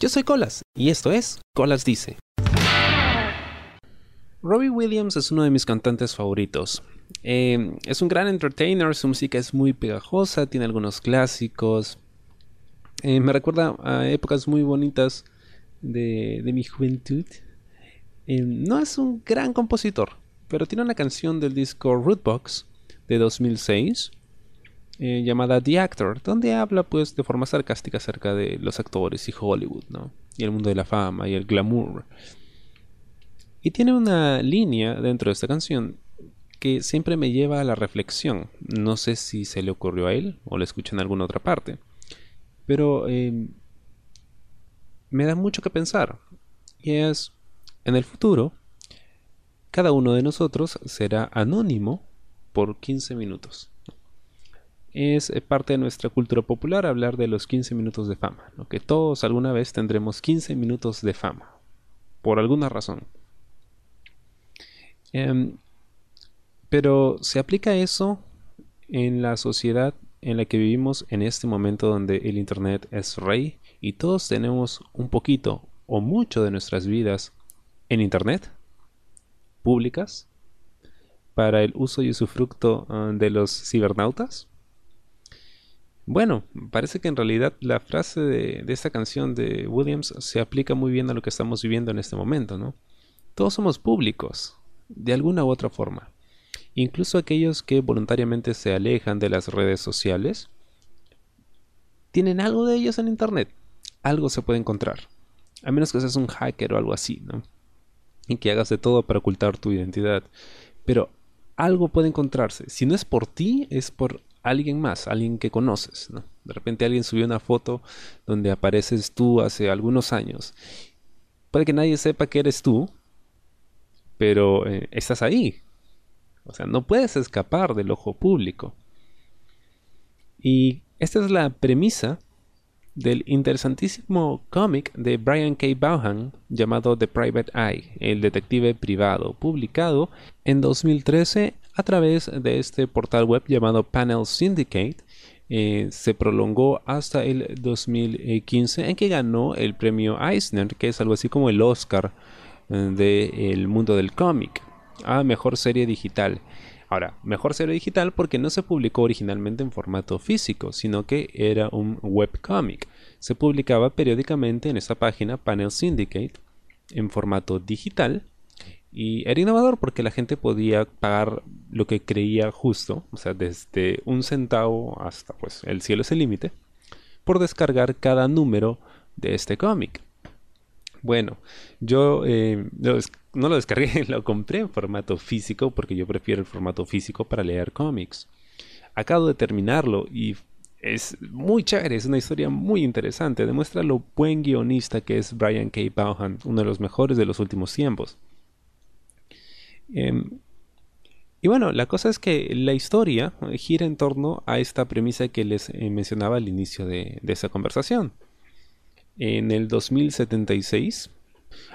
Yo soy Colas y esto es Colas Dice. Robbie Williams es uno de mis cantantes favoritos. Eh, es un gran entertainer, su música es muy pegajosa, tiene algunos clásicos. Eh, me recuerda a épocas muy bonitas de, mi juventud. Eh, no es un gran compositor, pero tiene una canción del disco Rootbox de 2006 eh, llamada The Actor, donde habla pues de forma sarcástica acerca de los actores y Hollywood, ¿no? Y el mundo de la fama y el glamour. Y tiene una línea dentro de esta canción que siempre me lleva a la reflexión. No sé si se le ocurrió a él o lo escuché en alguna otra parte. Pero em, me da mucho que pensar. Y es, en el futuro, cada uno de nosotros será anónimo por 15 minutos es eh, parte de nuestra cultura popular hablar de los 15 minutos de fama, que todos alguna vez tendremos 15 minutos de fama, por alguna razón. Em, pero ¿se aplica eso en la sociedad en la que vivimos en este momento donde el Internet es rey y todos tenemos un poquito o mucho de nuestras vidas en Internet? ¿Públicas? ¿Para el uso y usufructo ah, de los cibernautas? Bueno, parece que en realidad la frase de, esta canción de Williams se aplica muy bien a lo que estamos viviendo en este momento, ¿no? Todos somos públicos, de alguna u otra forma. Incluso aquellos que voluntariamente se alejan de las redes sociales, tienen algo de ellos en Internet. Algo se puede encontrar. A menos que seas un hacker o algo así, ¿no? Y que hagas de todo para ocultar tu identidad. Pero algo puede encontrarse. Si no es por ti, es por alguien más, alguien que conoces. De repente alguien subió una foto donde apareces tú hace algunos años. Puede que nadie sepa que eres tú, pero eh, estás ahí. O sea, no puedes escapar del ojo público. Y esta es la premisa del interesantísimo cómic de Brian K. Vaughan llamado The Private Eye, el detective privado, publicado en 2013 a través de este portal web llamado Panel Syndicate. Eh, se prolongó hasta el 2015 en que ganó el premio Eisner, que es algo así como el Oscar eh, del mundo del cómic, a mejor serie digital. Ahora, mejor serie digital porque no se publicó originalmente en formato físico, sino que era un webcomic. Se publicaba periódicamente en esta página Panel Syndicate en formato digital y era innovador porque la gente podía pagar lo que creía justo, o sea, desde un centavo hasta pues el cielo es el límite, por descargar cada número de este cómic. Bueno, yo eh, no lo descargué, lo compré en formato físico porque yo prefiero el formato físico para leer cómics. Acabo de terminarlo y es muy chévere, es una historia muy interesante, demuestra lo buen guionista que es Brian K. Vaughan, uno de los mejores de los últimos tiempos. Em, y bueno, la cosa es que la historia gira en torno a esta premisa que les eh, mencionaba al inicio de, esa conversación. En el 2076,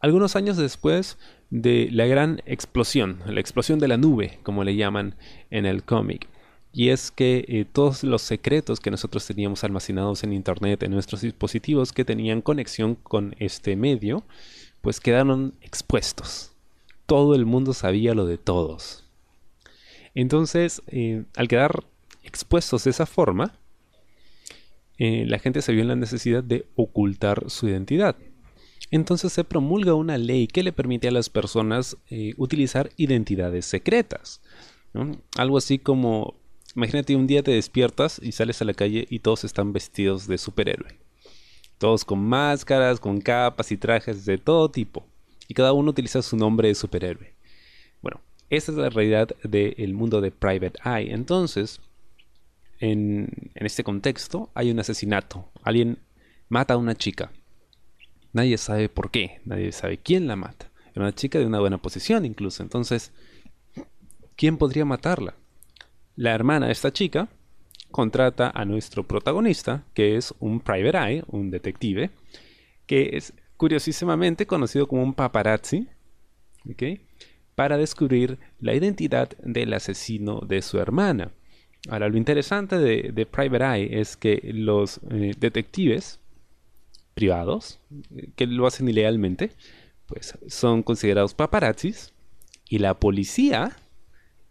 algunos años después de la gran explosión, la explosión de la nube, como le llaman en el cómic. Y es que eh, todos los secretos que nosotros teníamos almacenados en Internet, en nuestros dispositivos que tenían conexión con este medio, pues quedaron expuestos todo el mundo sabía lo de todos. Entonces, eh, al quedar expuestos de esa forma, eh, la gente se vio en la necesidad de ocultar su identidad. Entonces se promulga una ley que le permite a las personas eh, utilizar identidades secretas. Algo así como, imagínate un día te despiertas y sales a la calle y todos están vestidos de superhéroe. Todos con máscaras, con capas y trajes de todo tipo y cada uno utiliza su nombre de superhéroe. Bueno, esta es la realidad del mundo de Private Eye. Entonces, en, este contexto hay un asesinato. Alguien mata a una chica. Nadie sabe por qué, nadie sabe quién la mata. Era una chica de una buena posición incluso. Entonces, ¿quién podría matarla? La hermana de esta chica contrata a nuestro protagonista, que es un private eye, un detective, que es curiosísimamente conocido como un paparazzi, para descubrir la identidad del asesino de su hermana. Ahora, lo interesante de, Private Eye es que los eh, detectives privados, que lo hacen ilegalmente, pues son considerados paparazzis y la policía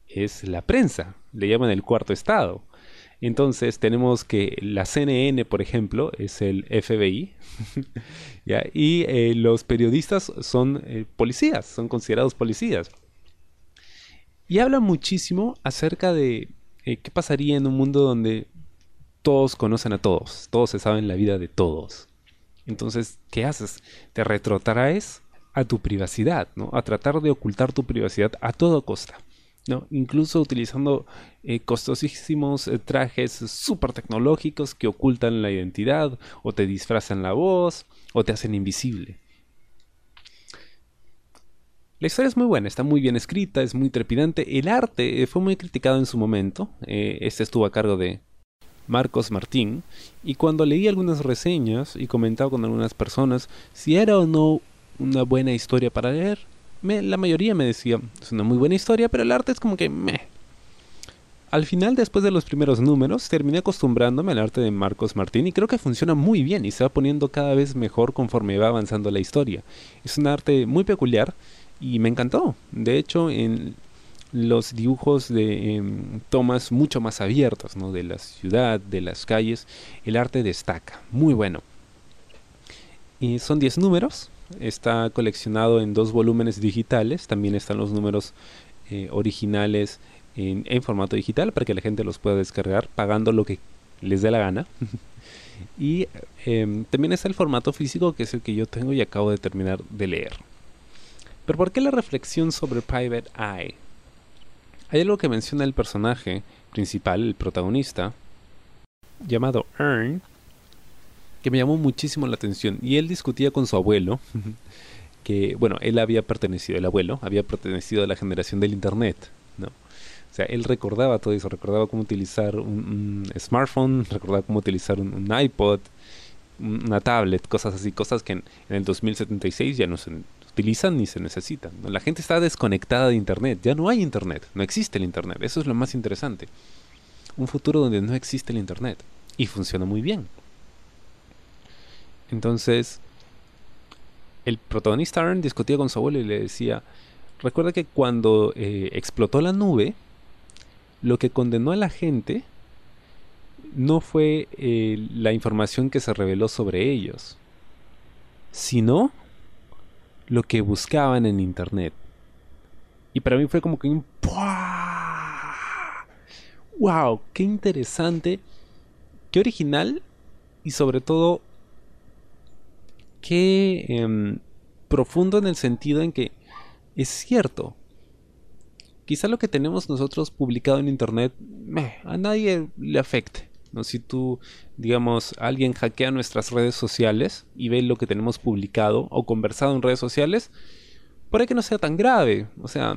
es la prensa, le llaman el cuarto estado. Entonces tenemos que la CNN, por ejemplo, es el FBI, y eh, los periodistas son eh, policías, son considerados policías. Y habla muchísimo acerca de eh, qué pasaría en un mundo donde todos conocen a todos, todos se saben la vida de todos. Entonces, ¿qué haces? Te retrotraes a tu privacidad, ¿no? A tratar de ocultar tu privacidad a toda costa. Incluso utilizando eh, costosísimos eh, trajes súper tecnológicos que ocultan la identidad o te disfrazan la voz o te hacen invisible. La historia es muy buena, está muy bien escrita, es muy trepidante. El arte eh, fue muy criticado en su momento. este estuvo a cargo de Marcos Martín. Y cuando leí algunas reseñas y comentaba con algunas personas si era o no una buena historia para leer, la mayoría me decía, es una muy buena historia, pero el arte es como que meh. Al final, después de los primeros números, terminé acostumbrándome al arte de Marcos Martín y creo que funciona muy bien y se va poniendo cada vez mejor conforme va avanzando la historia. Es un arte muy peculiar y me encantó. De hecho, en los dibujos de em, tomas mucho más abiertas, ¿no? de la ciudad, de las calles, el arte destaca. Muy bueno. Y son 10 números, está coleccionado en dos volúmenes digitales, también están los números eh, originales en, formato digital para que la gente los pueda descargar pagando lo que les dé la gana. y em, también está el formato físico que es el que yo tengo y acabo de terminar de leer. Pero ¿por qué la reflexión sobre Private Eye? Hay algo que menciona el personaje principal, el protagonista, llamado Earn, que me llamó muchísimo la atención. Y él discutía con su abuelo, que, bueno, él había pertenecido, el abuelo, había pertenecido a la generación del Internet, ¿no? O sea, él recordaba todo eso, recordaba cómo utilizar un, smartphone, recordaba cómo utilizar un, iPod, una tablet, cosas así, cosas que en, el 2076 ya no se utilizan ni se necesitan. La gente está desconectada de Internet, ya no hay Internet, no existe el Internet, eso es lo más interesante. Un futuro donde no existe el Internet y funciona muy bien. Entonces, el protagonista Aaron discutía con su abuelo y le decía, recuerda que cuando eh, explotó la nube, lo que condenó a la gente no fue eh, la información que se reveló sobre ellos, sino lo que buscaban en Internet. Y para mí fue como que un... ¡Wow! ¡Qué interesante! ¡Qué original! Y sobre todo qué em, profundo en el sentido en que es cierto. Quizá lo que tenemos nosotros publicado en internet a nadie le afecte. ¿no? Si tú, digamos, alguien hackea nuestras redes sociales y ve lo que tenemos publicado o conversado en redes sociales, por ahí que no sea tan grave. O sea,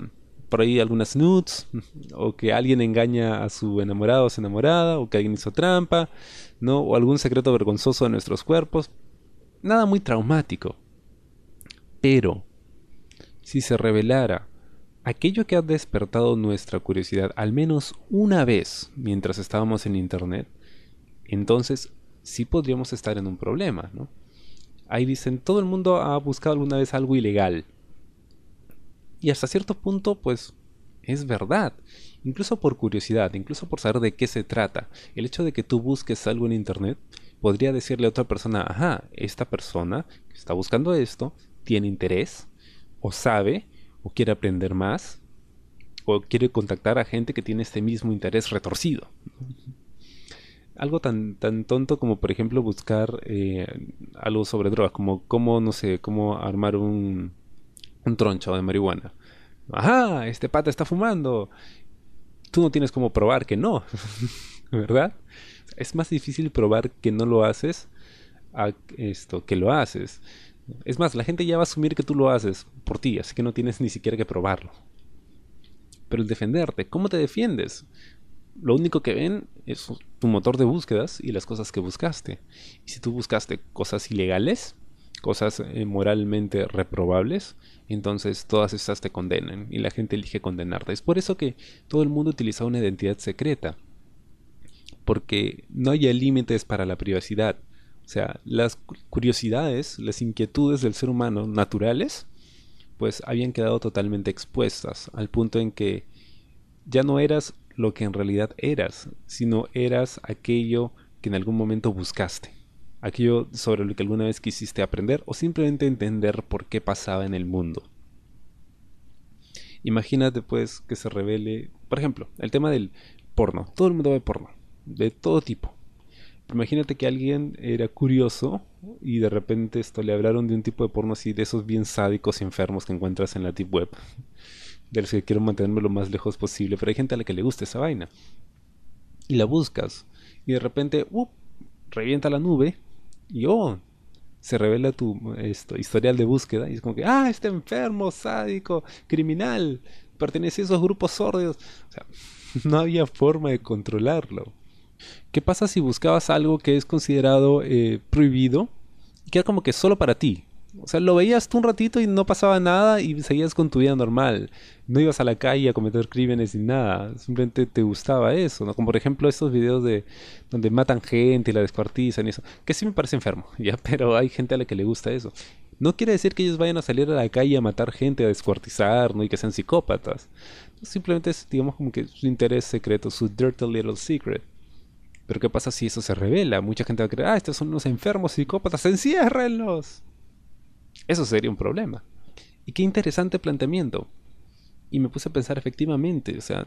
por ahí algunas nudes, o que alguien engaña a su enamorado o su enamorada, o que alguien hizo trampa, ¿no? O algún secreto vergonzoso de nuestros cuerpos nada muy traumático. Pero, si se revelara aquello que ha despertado nuestra curiosidad al menos una vez mientras estábamos en Internet, entonces sí podríamos estar en un problema, ¿no? Ahí dicen, todo el mundo ha buscado alguna vez algo ilegal. Y hasta cierto punto, pues, es verdad. Incluso por curiosidad, incluso por saber de qué se trata. El hecho de que tú busques algo en Internet podría decirle a otra persona, ajá, esta persona que está buscando esto tiene interés, o sabe, o quiere aprender más, o quiere contactar a gente que tiene este mismo interés retorcido. Algo tan, tan tonto como, por ejemplo, buscar eh, algo sobre drogas, como cómo, no sé, cómo armar un, un troncho de marihuana. Ajá, este pata está fumando. Tú no tienes como probar que no, ¿verdad? Es más difícil probar que no lo haces a esto, que lo haces. Es más, la gente ya va a asumir que tú lo haces por ti, así que no tienes ni siquiera que probarlo. Pero el defenderte, ¿cómo te defiendes? Lo único que ven es tu motor de búsquedas y las cosas que buscaste. Y si tú buscaste cosas ilegales, cosas eh, moralmente reprobables, entonces todas estas te condenan y la gente elige condenarte. Es por eso que todo el mundo utiliza una identidad secreta porque no hay límites para la privacidad. O sea, las curiosidades, las inquietudes del ser humano naturales, pues habían quedado totalmente expuestas al punto en que ya no eras lo que en realidad eras, sino eras aquello que en algún momento buscaste, aquello sobre lo que alguna vez quisiste aprender o simplemente entender por qué pasaba en el mundo. Imagínate pues que se revele, por ejemplo, el tema del porno. Todo el mundo ve porno, de todo tipo. Imagínate que alguien era curioso y de repente esto le hablaron de un tipo de porno así, de esos bien sádicos y enfermos que encuentras en la deep web, de los que quiero mantenerme lo más lejos posible, pero hay gente a la que le gusta esa vaina. Y la buscas y de repente, uh, revienta la nube y oh, se revela tu historial de búsqueda y es como que, ah, este enfermo, sádico, criminal, pertenece a esos grupos sordos. O sea, no había forma de controlarlo. ¿Qué pasa si buscabas algo que es considerado eh, prohibido? Que era como que solo para ti. O sea, lo veías tú un ratito y no pasaba nada y seguías con tu vida normal. No ibas a la calle a cometer crímenes ni nada. Simplemente te gustaba eso, ¿no? Como por ejemplo estos videos de donde matan gente y la descuartizan y eso. Que sí me parece enfermo, ¿ya? Pero hay gente a la que le gusta eso. No quiere decir que ellos vayan a salir a la calle a matar gente, a descuartizar, ¿no? Y que sean psicópatas. Simplemente es, digamos, como que su interés secreto, su dirty little secret. Pero ¿qué pasa si eso se revela? Mucha gente va a creer, ah, estos son unos enfermos psicópatas, enciérrenlos. Eso sería un problema. Y qué interesante planteamiento. Y me puse a pensar efectivamente, o sea,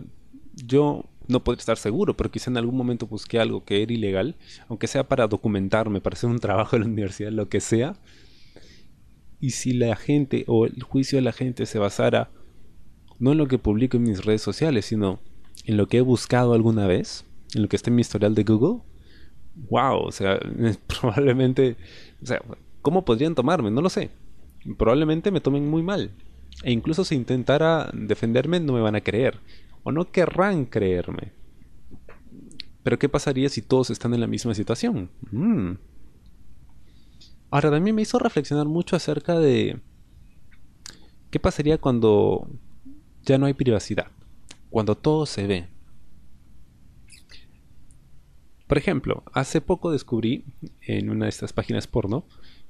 yo no podría estar seguro, pero quizá en algún momento busqué algo que era ilegal, aunque sea para documentarme, para hacer un trabajo en la universidad, lo que sea. Y si la gente o el juicio de la gente se basara no en lo que publico en mis redes sociales, sino en lo que he buscado alguna vez, en lo que está en mi historial de Google, wow, o sea, probablemente, o sea, ¿cómo podrían tomarme? No lo sé probablemente me tomen muy mal. E incluso si intentara defenderme no me van a creer. O no querrán creerme. Pero ¿qué pasaría si todos están en la misma situación? Mm. Ahora también me hizo reflexionar mucho acerca de qué pasaría cuando ya no hay privacidad. Cuando todo se ve. Por ejemplo, hace poco descubrí en una de estas páginas porno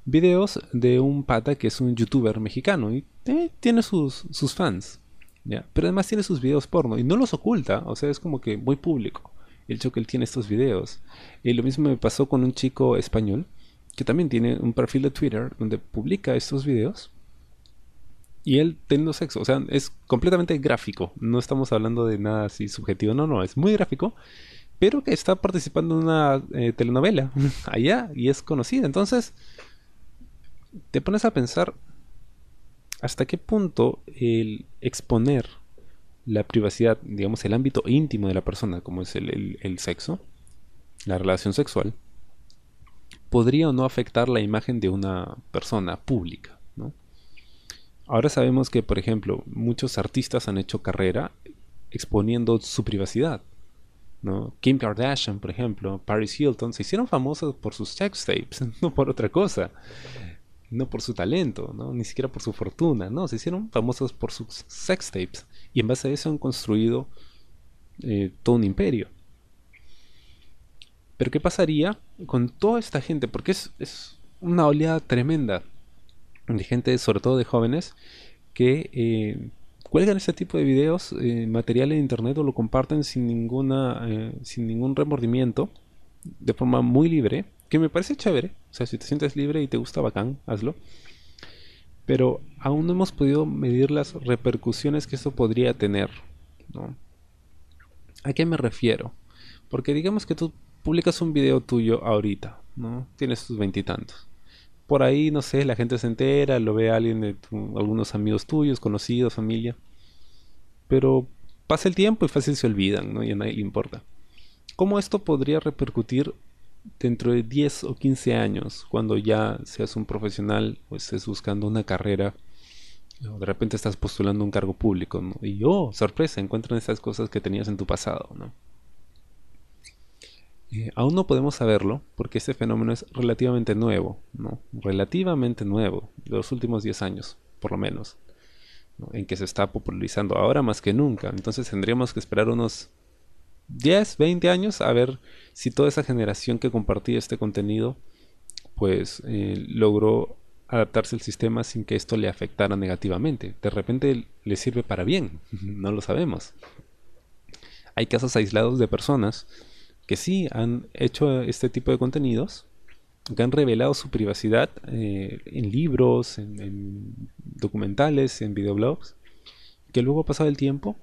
videos de un pata que es un youtuber mexicano y eh, tiene sus, sus fans. ¿ya? Pero además tiene sus videos porno y no los oculta, o sea, es como que muy público el hecho que él tiene estos videos. Y lo mismo me pasó con un chico español que también tiene un perfil de Twitter donde publica estos videos y él teniendo sexo, o sea, es completamente gráfico, no estamos hablando de nada así subjetivo, no, no, es muy gráfico, pero que está participando en una eh, telenovela allá y es conocida, entonces te pones a pensar hasta qué punto el exponer la privacidad, digamos, el ámbito íntimo de la persona, como es el, sexo, la relación sexual, podría o no afectar la imagen de una persona pública. Ahora sabemos que, por ejemplo, muchos artistas han hecho carrera exponiendo su privacidad. ¿No? Kim Kardashian, por ejemplo, Paris Hilton, se hicieron famosos por sus sex tapes, no por otra cosa no por su talento, ¿no? ni siquiera por su fortuna, no, se hicieron famosos por sus sex tapes y en base a eso han construido eh, todo un imperio. Pero ¿qué pasaría con toda esta gente? Porque es, una oleada tremenda de gente, sobre todo de jóvenes, que eh, cuelgan este tipo de videos, eh, material en internet o lo comparten sin ninguna, sin ningún remordimiento, de forma muy libre que me parece chévere. O sea, si te sientes libre y te gusta bacán, hazlo. Pero aún no hemos podido medir las repercusiones que esto podría tener. ¿A qué me refiero? Porque digamos que tú publicas un video tuyo ahorita, ¿no? Tienes tus veintitantos. Por ahí, no sé, la gente se entera, lo ve alguien de algunos amigos tuyos, conocidos, familia. Pero pasa el tiempo y fácil se olvidan, ¿no? Y a nadie le importa. ¿Cómo esto podría repercutir dentro de 10 o 15 años, cuando ya seas un profesional o estés buscando una carrera, o de repente estás postulando un cargo público, y oh, sorpresa, encuentran esas cosas que tenías en tu pasado, ¿no? Eh, aún no podemos saberlo porque este fenómeno es relativamente nuevo, ¿no? Relativamente nuevo, de los últimos 10 años, por lo menos, en que se está popularizando ahora más que nunca. Entonces tendríamos que esperar unos 10, 20 años a ver si toda esa generación que compartía este contenido pues eh, logró adaptarse al sistema sin que esto le afectara negativamente. De repente le sirve para bien, no lo sabemos. Hay casos aislados de personas que sí han hecho este tipo de contenidos, que han revelado su privacidad eh, en libros, en, documentales, en videoblogs, que luego ha pasado el tiempo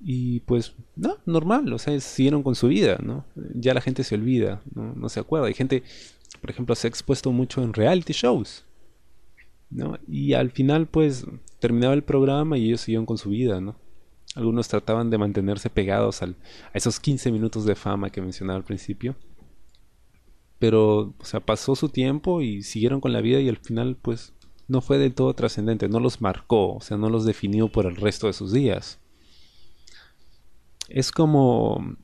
y pues no, normal, o sea, siguieron con su vida, ¿no? Ya la gente se olvida, no, no se acuerda. Hay gente, por ejemplo, se ha expuesto mucho en reality shows, ¿no? Y al final pues terminaba el programa y ellos siguieron con su vida, ¿no? Algunos trataban de mantenerse pegados al, a esos 15 minutos de fama que mencionaba al principio. Pero, o sea, pasó su tiempo y siguieron con la vida y al final, pues, no fue del todo trascendente, no los marcó, o sea, no los definió por el resto de sus días. Es como,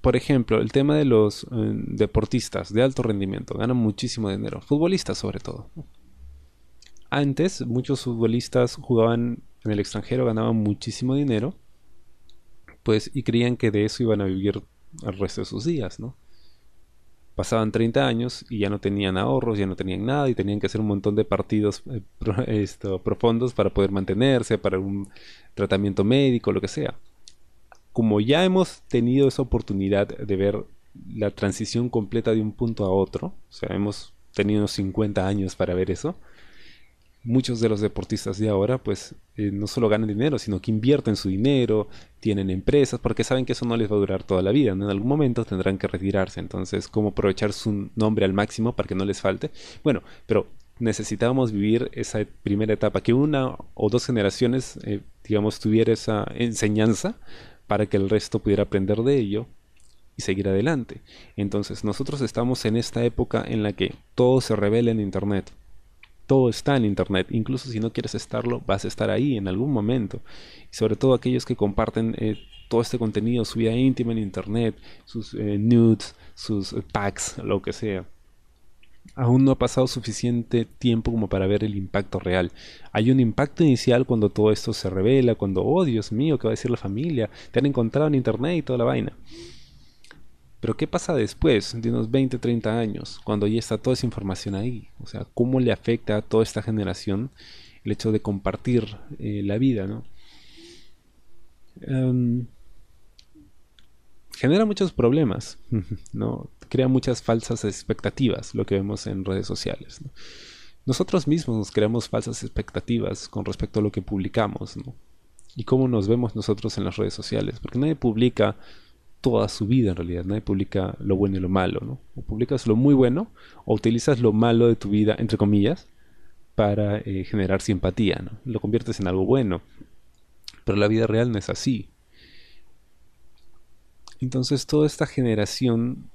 por ejemplo, el tema de los eh, deportistas de alto rendimiento, ganan muchísimo dinero, futbolistas sobre todo. Antes, muchos futbolistas jugaban en el extranjero ganaban muchísimo dinero, pues y creían que de eso iban a vivir el resto de sus días, ¿no? Pasaban 30 años y ya no tenían ahorros, ya no tenían nada y tenían que hacer un montón de partidos eh, esto, profundos para poder mantenerse, para un tratamiento médico, lo que sea. Como ya hemos tenido esa oportunidad de ver la transición completa de un punto a otro, o sea, hemos tenido 50 años para ver eso, muchos de los deportistas de ahora pues eh, no solo ganan dinero, sino que invierten su dinero, tienen empresas, porque saben que eso no les va a durar toda la vida, en algún momento tendrán que retirarse, entonces cómo aprovechar su nombre al máximo para que no les falte. Bueno, pero necesitábamos vivir esa primera etapa, que una o dos generaciones, eh, digamos, tuviera esa enseñanza para que el resto pudiera aprender de ello y seguir adelante. Entonces nosotros estamos en esta época en la que todo se revela en Internet todo está en Internet. Incluso si no quieres estarlo, vas a estar ahí en algún momento. Y sobre todo aquellos que comparten eh, todo este contenido, su vida íntima en Internet, sus eh, nudes, sus eh, packs, lo que sea. Aún no ha pasado suficiente tiempo como para ver el impacto real. Hay un impacto inicial cuando todo esto se revela, cuando, oh Dios mío, ¿qué va a decir la familia? Te han encontrado en Internet y toda la vaina. Pero ¿qué pasa después de unos 20, 30 años, cuando ya está toda esa información ahí? O sea, ¿cómo le afecta a toda esta generación el hecho de compartir eh, la vida, ¿no? Em, genera muchos problemas, ¿no? Crea muchas falsas expectativas, lo que vemos en redes sociales. Nosotros mismos nos creamos falsas expectativas con respecto a lo que publicamos, ¿no? Y cómo nos vemos nosotros en las redes sociales, porque nadie publica toda su vida en realidad. Nadie publica lo bueno y lo malo, ¿no? O publicas lo muy bueno o utilizas lo malo de tu vida, entre comillas, para eh, generar simpatía, ¿no? Lo conviertes en algo bueno. Pero la vida real no es así. Entonces toda esta generación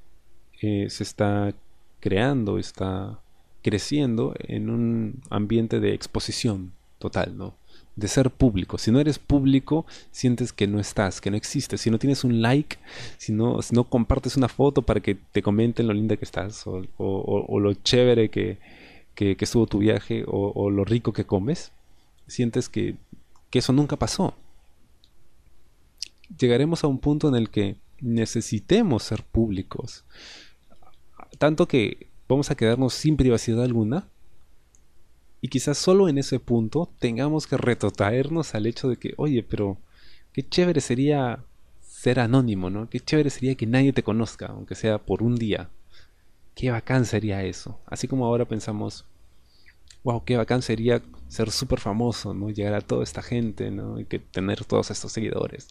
eh, se está creando, está creciendo en un ambiente de exposición total, ¿no? De ser público. Si no eres público, sientes que no estás, que no existes. Si no tienes un like, si no, no compartes una foto para que te comenten lo linda que estás, o, lo chévere que, que, estuvo tu viaje, o, lo rico que comes, sientes que, que eso nunca pasó. Llegaremos a un punto en el que necesitemos ser públicos. Tanto que vamos a quedarnos sin privacidad alguna y quizás solo en ese punto tengamos que retrotraernos al hecho de que, oye, pero qué chévere sería ser anónimo, ¿no? Qué chévere sería que nadie te conozca, aunque sea por un día. Qué bacán sería eso. Así como ahora pensamos, wow, qué bacán sería ser súper famoso, ¿no? Llegar a toda esta gente, ¿no? Y que tener todos estos seguidores.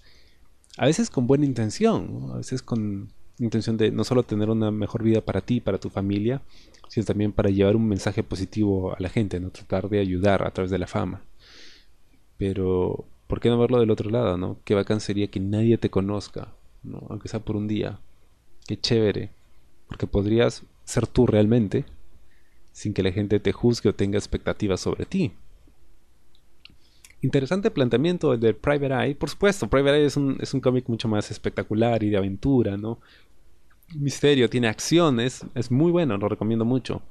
A veces con buena intención, a veces con intención de no solo tener una mejor vida para ti, para tu familia, sino también para llevar un mensaje positivo a la gente, no tratar de ayudar a través de la fama. Pero, ¿por qué no verlo del otro lado, no? Qué bacán sería que nadie te conozca, ¿no? Aunque sea por un día. Qué chévere. Porque podrías ser tú realmente, sin que la gente te juzgue o tenga expectativas sobre ti. Interesante planteamiento el de Private Eye. Por supuesto, Private Eye es un, es un cómic mucho más espectacular y de aventura, ¿no? Misterio, tiene acciones, es muy bueno, lo recomiendo mucho.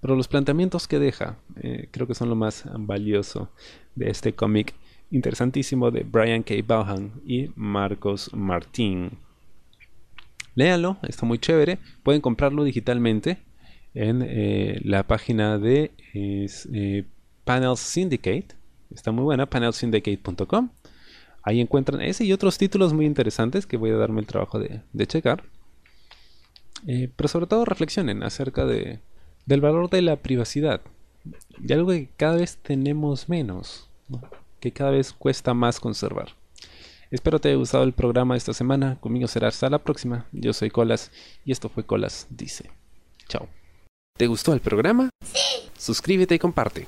Pero los planteamientos que deja, eh, creo que son lo más valioso de este cómic interesantísimo de Brian K. Vaughan y Marcos Martín. Léanlo, está muy chévere. Pueden comprarlo digitalmente en eh, la página de eh, Panel Syndicate. Está muy buena, panelsyndicate.com. Ahí encuentran ese y otros títulos muy interesantes que voy a darme el trabajo de, checar. Eh, pero sobre todo reflexionen acerca de, del valor de la privacidad. De algo que cada vez tenemos menos, que cada vez cuesta más conservar. Espero te haya gustado el programa esta semana. Conmigo será hasta la próxima. Yo soy Colas y esto fue Colas Dice. Chao. ¿Te gustó el programa? Sí. Suscríbete y comparte.